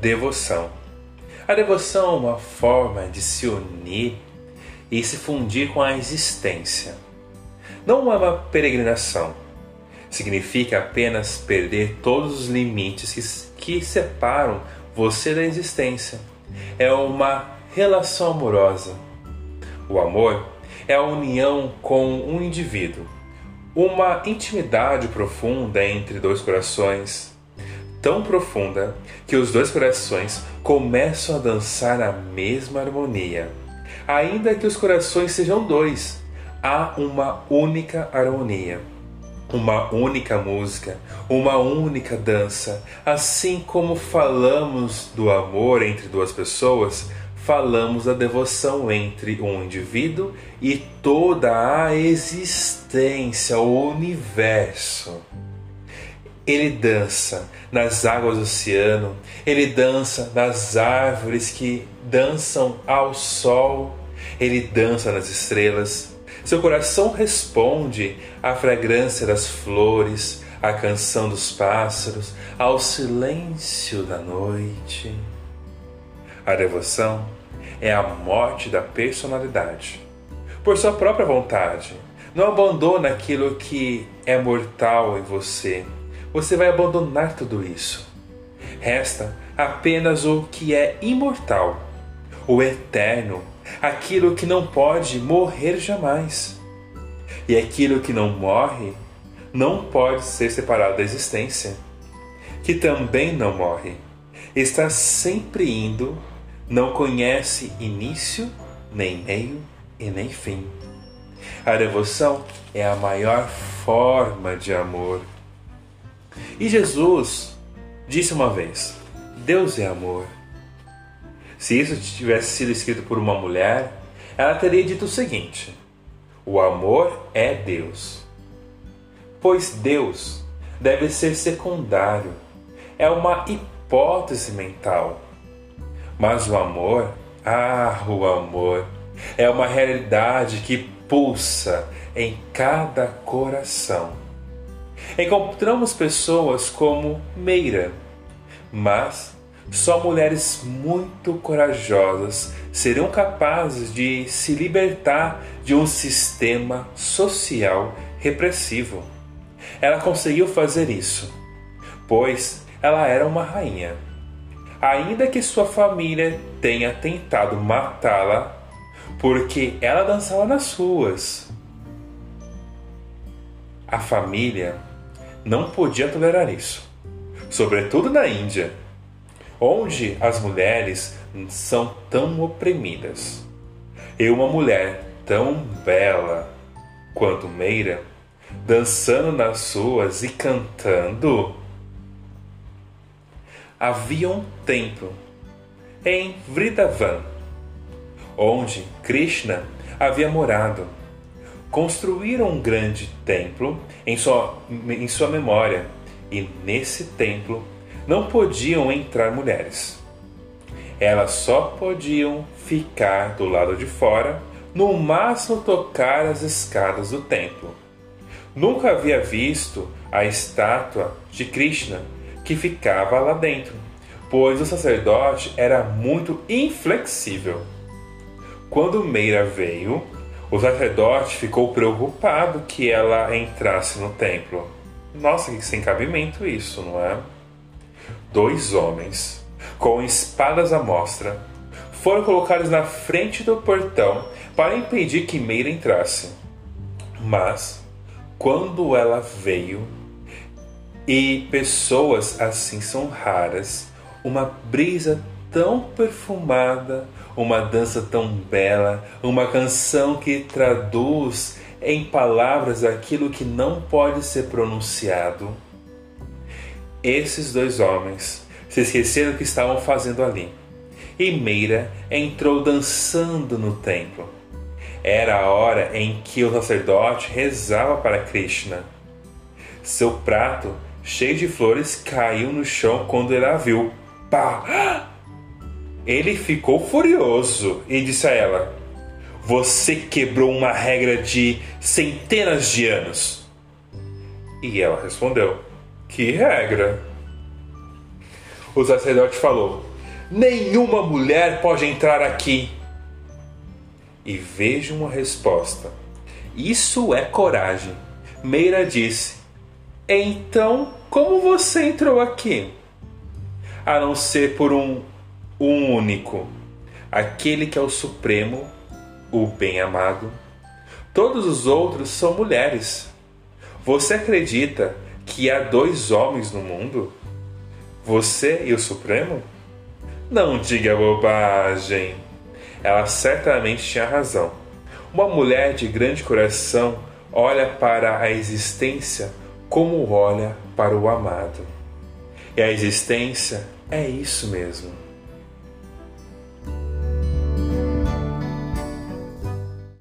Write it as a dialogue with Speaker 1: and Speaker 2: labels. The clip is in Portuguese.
Speaker 1: devoção. A devoção é uma forma de se unir e se fundir com a existência. Não é uma peregrinação. Significa apenas perder todos os limites que, que separam você da existência. É uma relação amorosa. O amor é a união com um indivíduo, uma intimidade profunda entre dois corações, tão profunda que os dois corações começam a dançar na mesma harmonia. Ainda que os corações sejam dois, há uma única harmonia, uma única música, uma única dança. Assim como falamos do amor entre duas pessoas, falamos da devoção entre um indivíduo e toda a existência, o universo. Ele dança nas águas do oceano, ele dança nas árvores que dançam ao sol, ele dança nas estrelas. Seu coração responde à fragrância das flores, à canção dos pássaros, ao silêncio da noite. A devoção é a morte da personalidade. Por sua própria vontade, não abandona aquilo que é mortal em você você vai abandonar tudo isso. Resta apenas o que é imortal, o eterno, aquilo que não pode morrer jamais. E aquilo que não morre não pode ser separado da existência, que também não morre, está sempre indo, não conhece início, nem meio e nem fim. A devoção é a maior forma de amor e Jesus disse uma vez: Deus é amor. Se isso tivesse sido escrito por uma mulher, ela teria dito o seguinte: O amor é Deus. Pois Deus deve ser secundário, é uma hipótese mental. Mas o amor, ah, o amor, é uma realidade que pulsa em cada coração encontramos pessoas como Meira, mas só mulheres muito corajosas serão capazes de se libertar de um sistema social repressivo. Ela conseguiu fazer isso, pois ela era uma rainha. Ainda que sua família tenha tentado matá-la porque ela dançava nas ruas. A família não podia tolerar isso, sobretudo na Índia, onde as mulheres são tão oprimidas. E uma mulher tão bela quanto Meira, dançando nas ruas e cantando. Havia um templo em Vrindavan, onde Krishna havia morado construíram um grande templo em sua, em sua memória, e nesse templo não podiam entrar mulheres. Elas só podiam ficar do lado de fora, no máximo tocar as escadas do templo. Nunca havia visto a estátua de Krishna que ficava lá dentro, pois o sacerdote era muito inflexível. Quando Meira veio, o sacerdote ficou preocupado que ela entrasse no templo. Nossa, que sem cabimento isso, não é? Dois homens, com espadas à mostra, foram colocados na frente do portão para impedir que Meira entrasse. Mas, quando ela veio, e pessoas assim são raras, uma brisa tão perfumada uma dança tão bela, uma canção que traduz em palavras aquilo que não pode ser pronunciado. Esses dois homens se esqueceram o que estavam fazendo ali. E Meira entrou dançando no templo. Era a hora em que o sacerdote rezava para Krishna. Seu prato, cheio de flores, caiu no chão quando ele a viu. Pá! Ele ficou furioso e disse a ela: Você quebrou uma regra de centenas de anos. E ela respondeu: Que regra? O sacerdote falou: Nenhuma mulher pode entrar aqui. E vejo uma resposta. Isso é coragem. Meira disse: Então, como você entrou aqui? A não ser por um, um único, aquele que é o Supremo, o bem-amado. Todos os outros são mulheres. Você acredita que há dois homens no mundo? Você e o Supremo? Não diga bobagem. Ela certamente tinha razão. Uma mulher de grande coração olha para a existência como olha para o amado. E a existência é isso mesmo